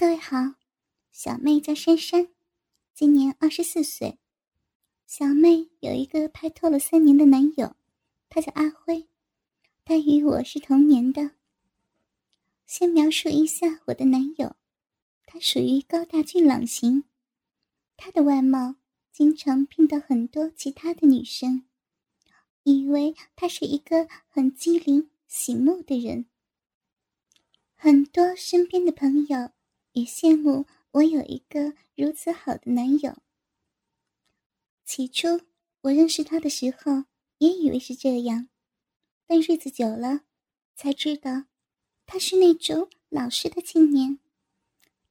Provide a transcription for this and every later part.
各位好，小妹叫珊珊，今年二十四岁。小妹有一个拍拖了三年的男友，他叫阿辉，他与我是同年的。先描述一下我的男友，他属于高大俊朗型，他的外貌经常骗到很多其他的女生，以为他是一个很机灵醒目的人。很多身边的朋友。也羡慕我有一个如此好的男友。起初我认识他的时候，也以为是这样，但日子久了，才知道他是那种老实的青年。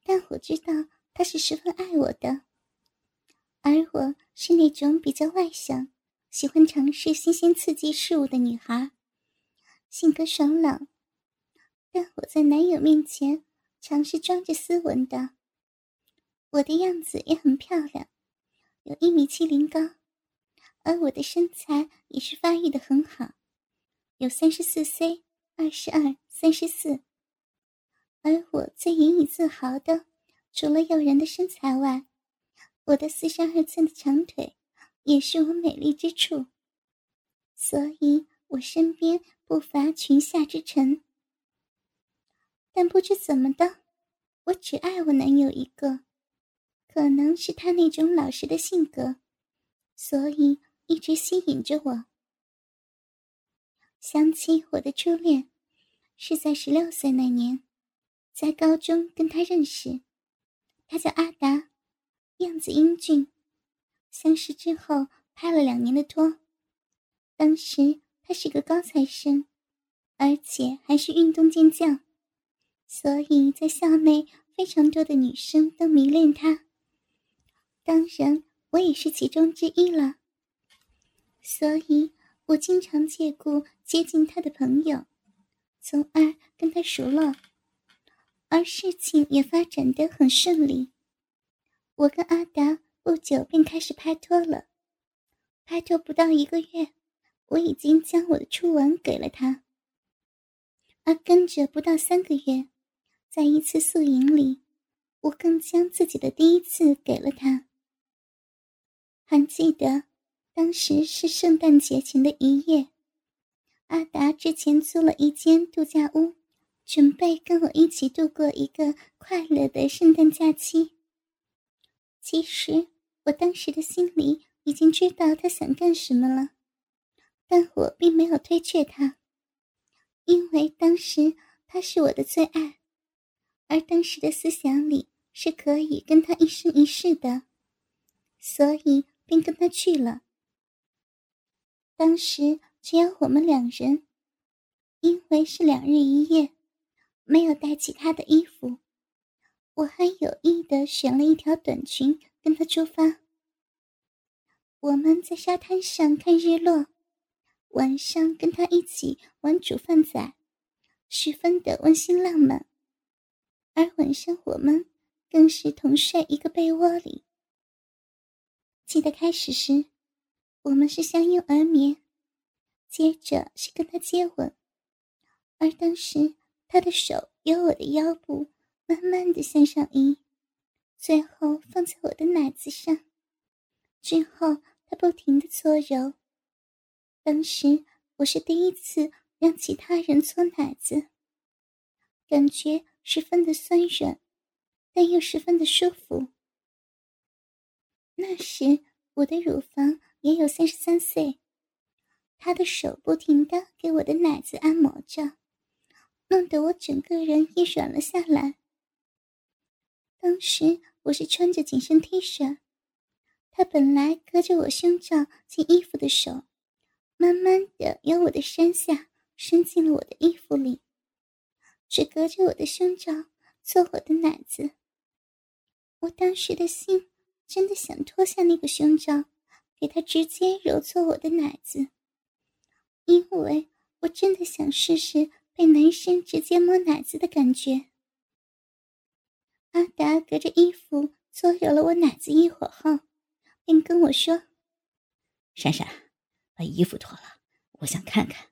但我知道他是十分爱我的，而我是那种比较外向、喜欢尝试新鲜刺激事物的女孩，性格爽朗。但我在男友面前。常是装着斯文的，我的样子也很漂亮，有一米七零高，而我的身材也是发育的很好，有三十四 C、二十二、三十四。而我最引以自豪的，除了诱人的身材外，我的四十二寸的长腿，也是我美丽之处。所以我身边不乏裙下之臣。但不知怎么的，我只爱我男友一个，可能是他那种老实的性格，所以一直吸引着我。想起我的初恋，是在十六岁那年，在高中跟他认识，他叫阿达，样子英俊。相识之后拍了两年的拖，当时他是个高材生，而且还是运动健将。所以在校内，非常多的女生都迷恋他。当然，我也是其中之一了。所以我经常借故接近他的朋友，从而跟他熟络。而事情也发展的很顺利。我跟阿达不久便开始拍拖了。拍拖不到一个月，我已经将我的初吻给了他。而跟着不到三个月。在一次宿营里，我更将自己的第一次给了他。还记得，当时是圣诞节前的一夜，阿达之前租了一间度假屋，准备跟我一起度过一个快乐的圣诞假期。其实，我当时的心里已经知道他想干什么了，但我并没有推却他，因为当时他是我的最爱。而当时的思想里是可以跟他一生一世的，所以便跟他去了。当时只有我们两人，因为是两日一夜，没有带其他的衣服，我还有意的选了一条短裙跟他出发。我们在沙滩上看日落，晚上跟他一起玩煮饭仔，十分的温馨浪漫。而晚上我们更是同睡一个被窝里。记得开始时，我们是相拥而眠，接着是跟他接吻，而当时他的手由我的腰部慢慢的向上移，最后放在我的奶子上，之后他不停的搓揉。当时我是第一次让其他人搓奶子，感觉。十分的酸软，但又十分的舒服。那时我的乳房也有三十三岁，他的手不停的给我的奶子按摩着，弄得我整个人也软了下来。当时我是穿着紧身 T 恤，他本来隔着我胸罩进衣服的手，慢慢的由我的身下伸进了我的衣服里。只隔着我的胸罩做我的奶子，我当时的心真的想脱下那个胸罩，给他直接揉搓我的奶子，因为我真的想试试被男生直接摸奶子的感觉。阿达隔着衣服搓揉了我奶子一会儿后，便跟我说：“珊珊，把衣服脱了，我想看看。”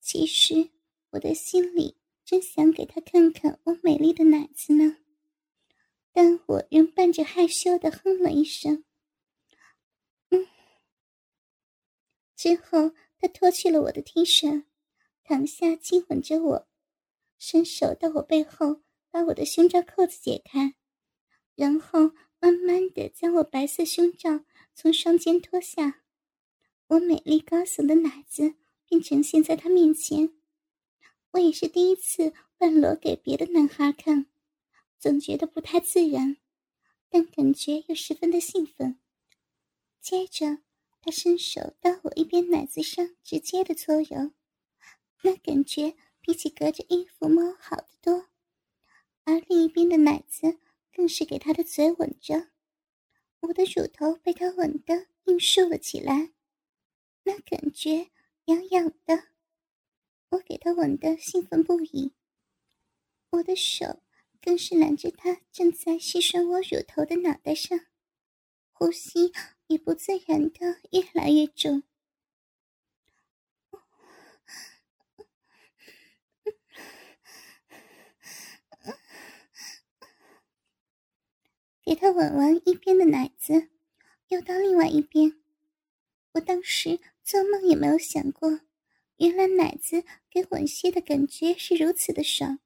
其实。我的心里真想给他看看我美丽的奶子呢，但我仍伴着害羞的哼了一声。嗯。之后，他脱去了我的 T 恤，躺下亲吻着我，伸手到我背后，把我的胸罩扣子解开，然后慢慢的将我白色胸罩从双肩脱下，我美丽高耸的奶子便呈现在他面前。我也是第一次半裸给别的男孩看，总觉得不太自然，但感觉又十分的兴奋。接着，他伸手到我一边奶子上直接的搓揉，那感觉比起隔着衣服摸好得多。而另一边的奶子更是给他的嘴吻着，我的乳头被他吻得硬竖了起来，那感觉痒痒的。我给他吻得兴奋不已，我的手更是揽着他正在吸吮我乳头的脑袋上，呼吸也不自然的越来越重。给他吻完一边的奶子，又到另外一边。我当时做梦也没有想过。原来奶子给吻吸的感觉是如此的爽，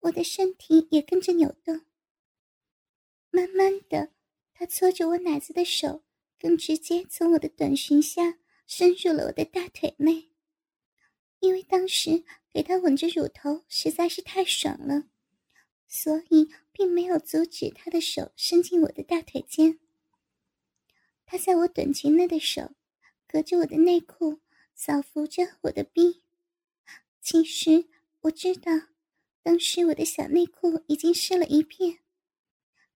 我的身体也跟着扭动。慢慢的，他搓着我奶子的手更直接从我的短裙下伸入了我的大腿内。因为当时给他吻着乳头实在是太爽了，所以并没有阻止他的手伸进我的大腿间。他在我短裙内的手，隔着我的内裤。扫拂着我的臂，其实我知道，当时我的小内裤已经湿了一片，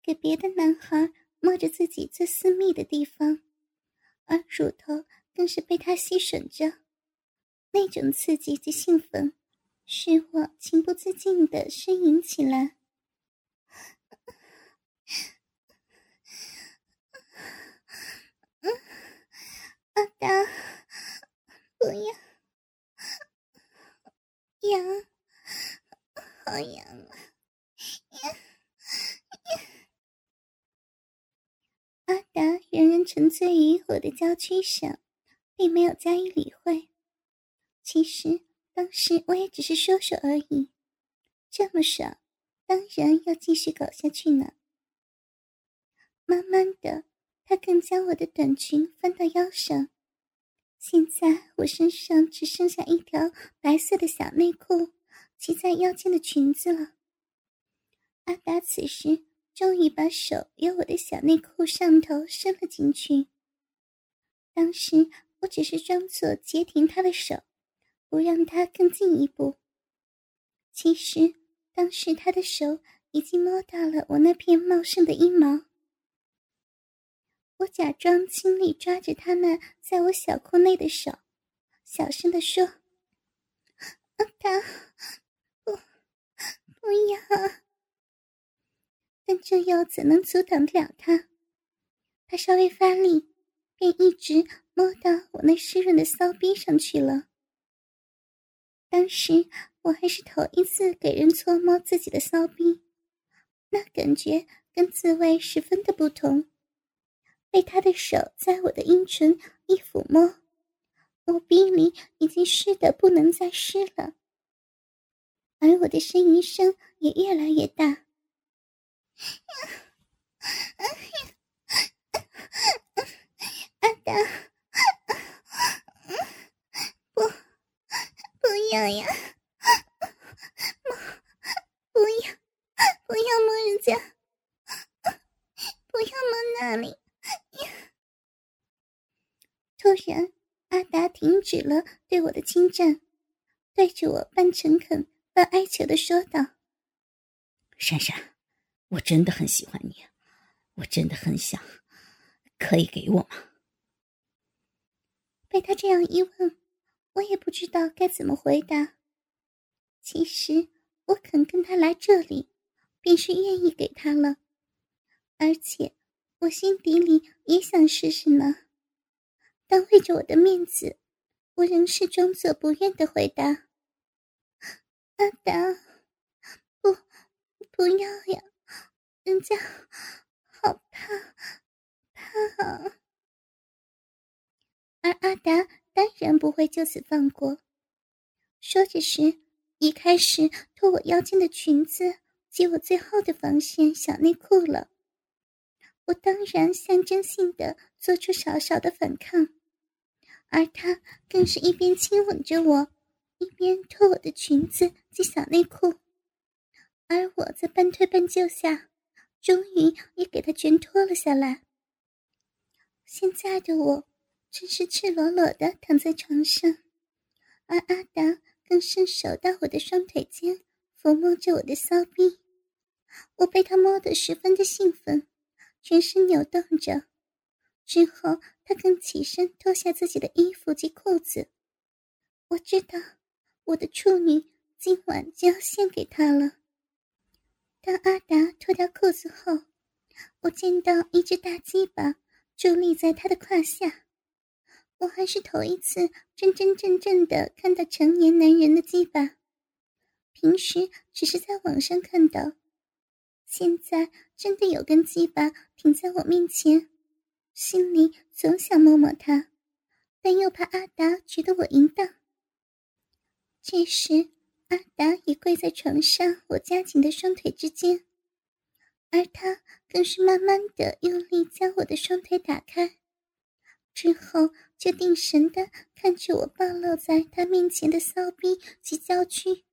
给别的男孩摸着自己最私密的地方，而乳头更是被他吸吮着，那种刺激及兴奋，使我情不自禁的呻吟起来。阿达。不要，痒，好痒啊！阿达仍然沉醉于我的娇躯上，并没有加以理会。其实当时我也只是说说而已，这么爽，当然要继续搞下去呢。慢慢的，他更将我的短裙翻到腰上。现在我身上只剩下一条白色的小内裤，系在腰间的裙子了。阿达此时终于把手由我的小内裤上头伸了进去。当时我只是装作截停他的手，不让他更进一步。其实当时他的手已经摸到了我那片茂盛的阴毛。假装轻力抓着他那在我小裤内的手，小声的说：“阿达，不，不要。”但这又怎能阻挡得了他？他稍微发力，便一直摸到我那湿润的骚逼上去了。当时我还是头一次给人搓摸自己的骚逼，那感觉跟自慰十分的不同。被他的手在我的阴唇一抚摸，我鼻里已经湿得不能再湿了，而我的呻吟声也越来越大。阿达，不，不要呀！摸，不要，不要摸人家，不要摸那里。突然，阿达停止了对我的侵占，对着我半诚恳、半哀求的说道：“珊珊，我真的很喜欢你，我真的很想，可以给我吗？”被他这样一问，我也不知道该怎么回答。其实，我肯跟他来这里，便是愿意给他了，而且我心底里也想试试呢。但为着我的面子，我仍是装作不愿的回答：“阿达，不，不要呀，人家好怕，怕。而阿达当然不会就此放过，说着时，一开始脱我腰间的裙子及我最后的防线小内裤了。我当然象征性的做出少少的反抗，而他更是一边亲吻着我。一边脱我的裙子及小内裤，而我在半推半就下，终于也给他全脱了下来。现在的我真是赤裸裸的躺在床上，而阿达更伸手到我的双腿间，抚摸着我的骚逼。我被他摸得十分的兴奋，全身扭动着。之后，他更起身脱下自己的衣服及裤子。我知道。我的处女今晚就要献给他了。当阿达脱掉裤子后，我见到一只大鸡巴伫立在他的胯下。我还是头一次真真正正的看到成年男人的鸡巴，平时只是在网上看到，现在真的有根鸡巴停在我面前，心里总想摸摸他，但又怕阿达觉得我淫荡。这时，阿达已跪在床上，我夹紧的双腿之间，而他更是慢慢的用力将我的双腿打开，之后就定神的看着我暴露在他面前的骚逼及娇躯。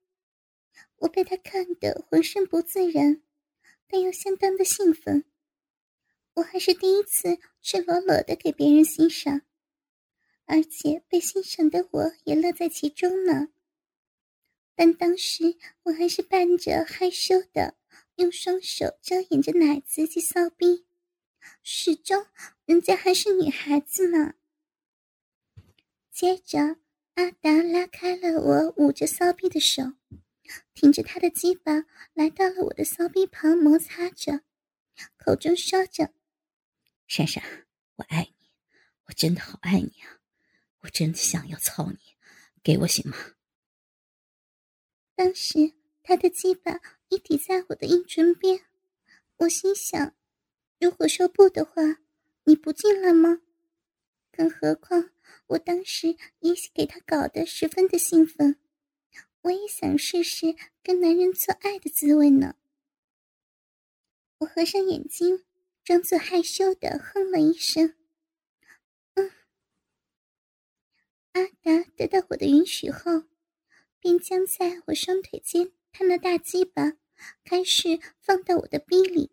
我被他看得浑身不自然，但又相当的兴奋。我还是第一次赤裸裸的给别人欣赏，而且被欣赏的我也乐在其中呢。但当时我还是伴着害羞的，用双手遮掩着奶子及骚逼，始终人家还是女孩子嘛。接着，阿达拉开了我捂着骚逼的手，挺着他的鸡巴来到了我的骚逼旁摩擦着，口中说着：“珊珊，我爱你，我真的好爱你啊，我真的想要操你，给我行吗？”当时他的鸡巴已抵在我的阴唇边，我心想：如果说不的话，你不进来吗？更何况我当时也给他搞得十分的兴奋，我也想试试跟男人做爱的滋味呢。我合上眼睛，装作害羞的哼了一声：“。”阿达得到我的允许后。便将在我双腿间他那大鸡巴开始放到我的逼里。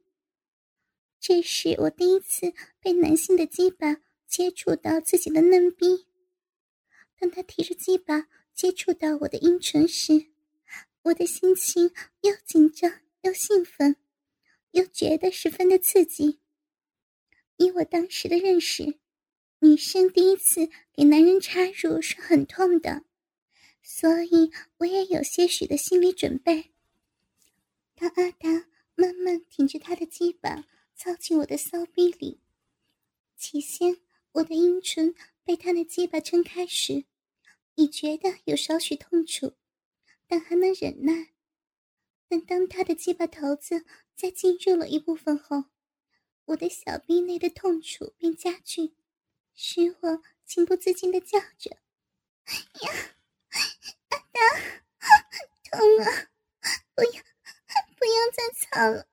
这是我第一次被男性的鸡巴接触到自己的嫩逼。当他提着鸡巴接触到我的阴唇时，我的心情又紧张又兴奋，又觉得十分的刺激。以我当时的认识，女生第一次给男人插入是很痛的。所以我也有些许的心理准备。当阿达慢慢挺着他的鸡巴操进我的骚逼里，起先我的阴唇被他的鸡巴撑开时，已觉得有少许痛楚，但还能忍耐。但当他的鸡巴头子再进入了一部分后，我的小臂内的痛楚便加剧，使我情不自禁的叫着：“呀！”阿达，痛啊！不要，不要再操了，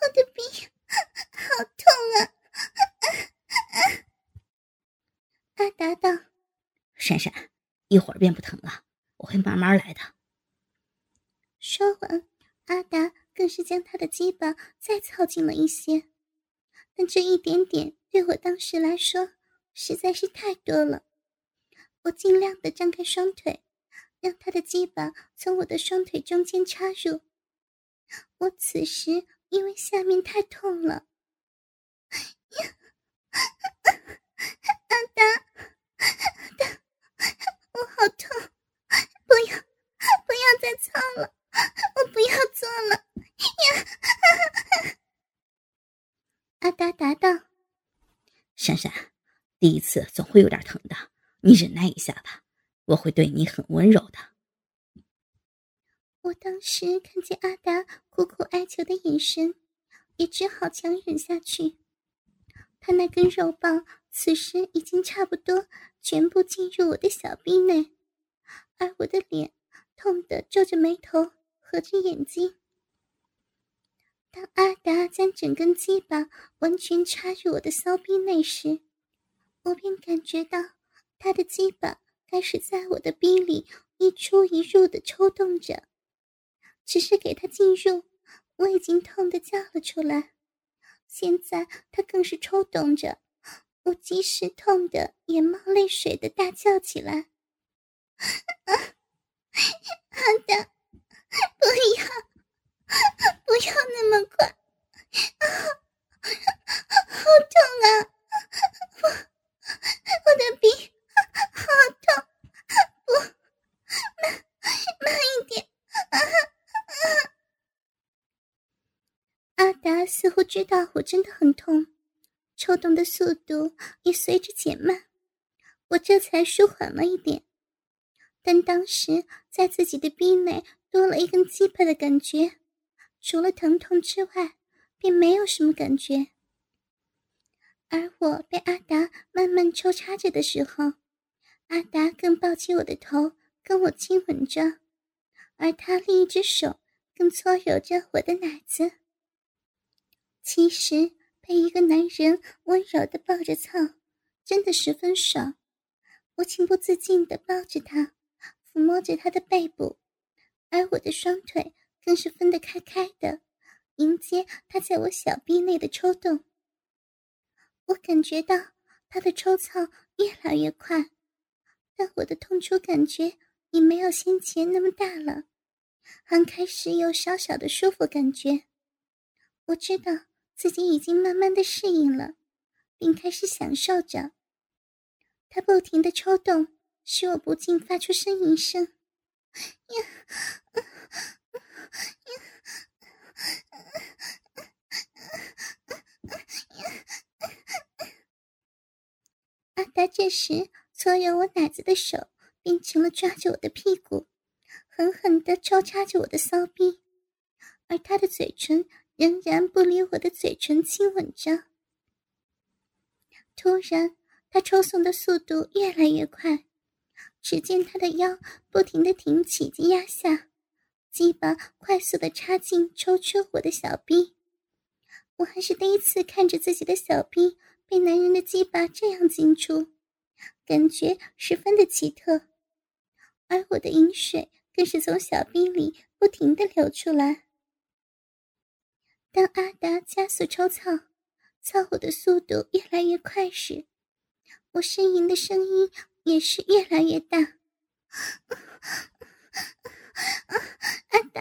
我的鼻好痛啊！阿达道：“闪闪，一会儿便不疼了，我会慢慢来的。”说完，阿达更是将他的鸡巴再操进了一些，但这一点点对我当时来说实在是太多了。我尽量的张开双腿，让他的鸡巴从我的双腿中间插入。我此时因为下面太痛了，阿达，达，我好痛！不要，不要再操了，我不要做了！阿达答道：“珊珊，第一次总会有点疼的。”你忍耐一下吧，我会对你很温柔的。我当时看见阿达苦苦哀求的眼神，也只好强忍下去。他那根肉棒此时已经差不多全部进入我的小臂内，而我的脸痛得皱着眉头，合着眼睛。当阿达将整根鸡巴完全插入我的骚逼内时，我便感觉到他的鸡巴开始在我的逼里一出一入的抽动着。只是给他进入，我已经痛得叫了出来。现在他更是抽动着，我即时痛的眼冒泪水的大叫起来：“ 阿达，不要，不要那么快，啊，好痛啊！我我的鼻好痛，不，慢慢一点，！”阿达似乎知道我真的很痛，抽动的速度也随着减慢，我这才舒缓了一点。但当时在自己的臂内多了一根鸡巴的感觉，除了疼痛之外，便没有什么感觉。而我被阿达慢慢抽插着的时候，阿达更抱起我的头跟我亲吻着，而他另一只手。更搓揉着我的奶子。其实被一个男人温柔的抱着操，真的十分爽。我情不自禁的抱着他，抚摸着他的背部，而我的双腿更是分得开开的，迎接他在我小臂内的抽动。我感觉到他的抽操越来越快，但我的痛楚感觉已没有先前那么大了。还开始有小小的舒服感觉，我知道自己已经慢慢的适应了，并开始享受着。他不停的抽动，使我不禁发出呻吟声。呀，阿达这时搓揉我奶子的手变成了抓着我的屁股。狠狠地抽插着我的骚逼，而他的嘴唇仍然不离我的嘴唇亲吻着。突然，他抽送的速度越来越快，只见他的腰不停地挺起及压下，鸡巴快速的插进抽出我的小逼。我还是第一次看着自己的小逼被男人的鸡巴这样进出，感觉十分的奇特，而我的饮水。更是从小兵里不停的流出来。当阿达加速抽操，操火的速度越来越快时，我呻吟的声音也是越来越大。阿达，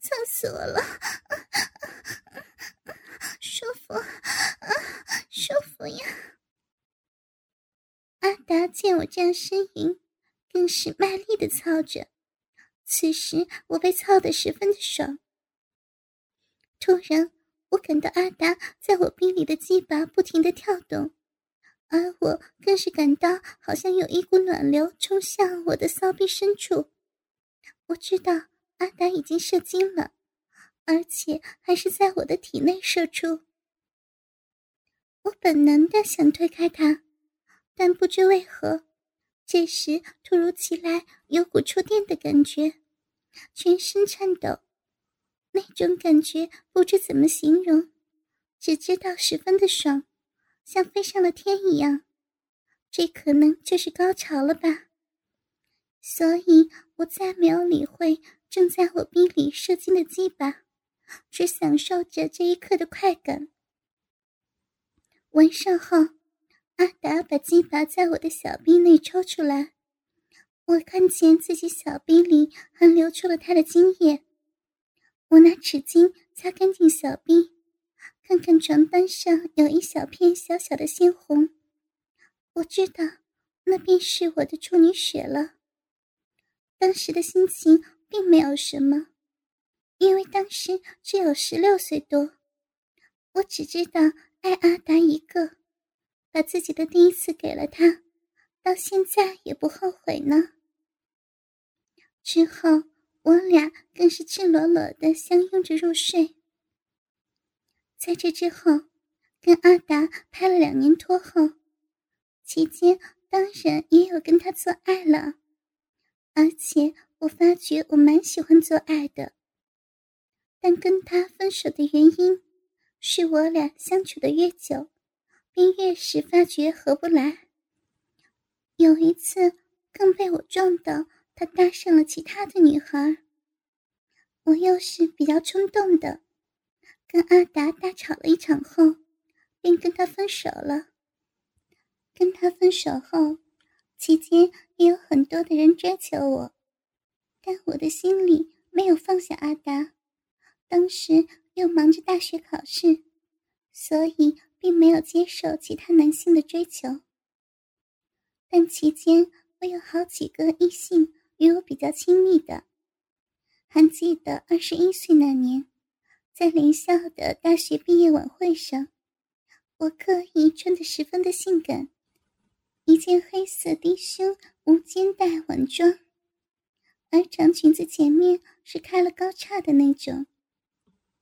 操死我了！舒服，舒服呀！阿达见我这样呻吟。更是卖力的操着，此时我被操得十分的爽。突然，我感到阿达在我臂里的鸡巴不停的跳动，而我更是感到好像有一股暖流冲向我的骚逼深处。我知道阿达已经射精了，而且还是在我的体内射出。我本能的想推开他，但不知为何。这时，突如其来有股触电的感觉，全身颤抖，那种感觉不知怎么形容，只知道十分的爽，像飞上了天一样。这可能就是高潮了吧？所以我再没有理会正在我逼里射精的鸡巴，只享受着这一刻的快感。完事后。阿达把鸡巴在我的小臂内抽出来，我看见自己小臂里还流出了他的精液。我拿纸巾擦干净小臂，看看床单上有一小片小小的鲜红，我知道那便是我的处女血了。当时的心情并没有什么，因为当时只有十六岁多，我只知道爱阿达一个。把自己的第一次给了他，到现在也不后悔呢。之后，我俩更是赤裸裸的相拥着入睡。在这之后，跟阿达拍了两年拖后，期间当然也有跟他做爱了，而且我发觉我蛮喜欢做爱的。但跟他分手的原因，是我俩相处的越久，便越是发觉合不来。有一次，更被我撞到。他搭上了其他的女孩，我又是比较冲动的，跟阿达大吵了一场后，便跟他分手了。跟他分手后，期间也有很多的人追求我，但我的心里没有放下阿达。当时又忙着大学考试，所以并没有接受其他男性的追求。但期间我有好几个异性。与我比较亲密的，还记得二十一岁那年，在林校的大学毕业晚会上，我刻意穿得十分的性感，一件黑色低胸无肩带晚装，而长裙子前面是开了高叉的那种，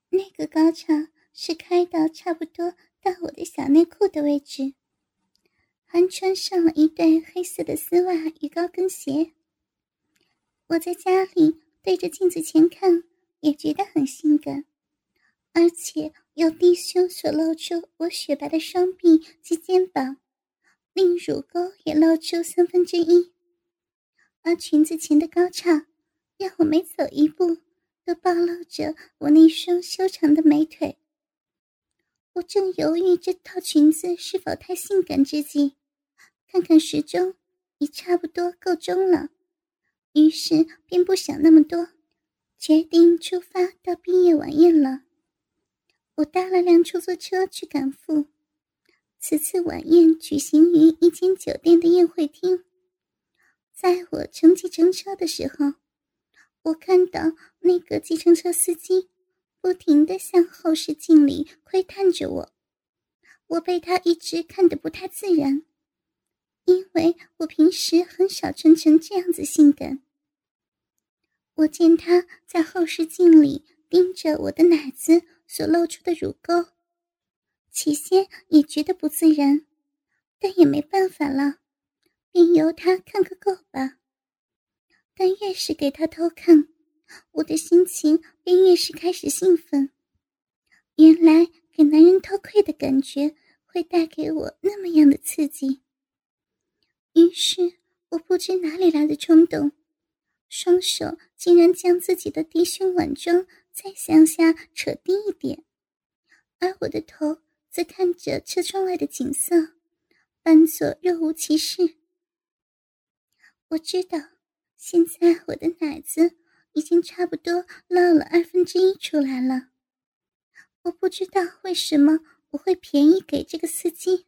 那个高叉是开到差不多到我的小内裤的位置，还穿上了一对黑色的丝袜与高跟鞋。我在家里对着镜子前看，也觉得很性感，而且有低胸所露出我雪白的双臂及肩膀，令乳沟也露出三分之一。而裙子前的高叉，让我每走一步都暴露着我那双修长的美腿。我正犹豫这套裙子是否太性感之际，看看时钟，已差不多够钟了。于是便不想那么多，决定出发到毕业晚宴了。我搭了辆出租车去赶赴。此次晚宴举行于一间酒店的宴会厅。在我乘计程车的时候，我看到那个计程车司机不停地向后视镜里窥探着我，我被他一直看得不太自然。因为我平时很少穿成这样子性感，我见他在后视镜里盯着我的奶子所露出的乳沟，起先也觉得不自然，但也没办法了，便由他看个够吧。但越是给他偷看，我的心情便越是开始兴奋。原来给男人偷窥的感觉会带给我那么样的刺激。于是，我不知哪里来的冲动，双手竟然将自己的低胸晚装再向下扯低一点，而我的头则看着车窗外的景色，扮作若无其事。我知道，现在我的奶子已经差不多露了二分之一出来了。我不知道为什么我会便宜给这个司机。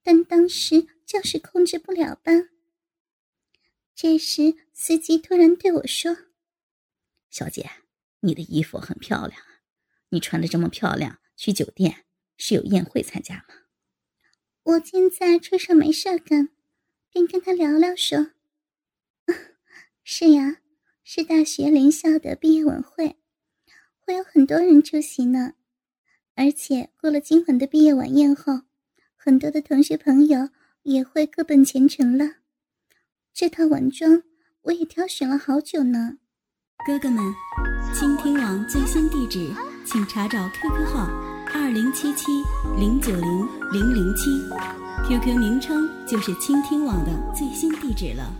但当时就是控制不了吧。这时，司机突然对我说：“小姐，你的衣服很漂亮，你穿的这么漂亮，去酒店是有宴会参加吗？”我见在车上没事干，便跟他聊聊说：“是呀，是大学联校的毕业晚会，会有很多人出席呢。而且过了今晚的毕业晚宴后。”很多的同学朋友也会各奔前程了。这套晚装我也挑选了好久呢。哥哥们，倾听网最新地址，请查找 QQ 号二零七七零九零零零七，QQ 名称就是倾听网的最新地址了。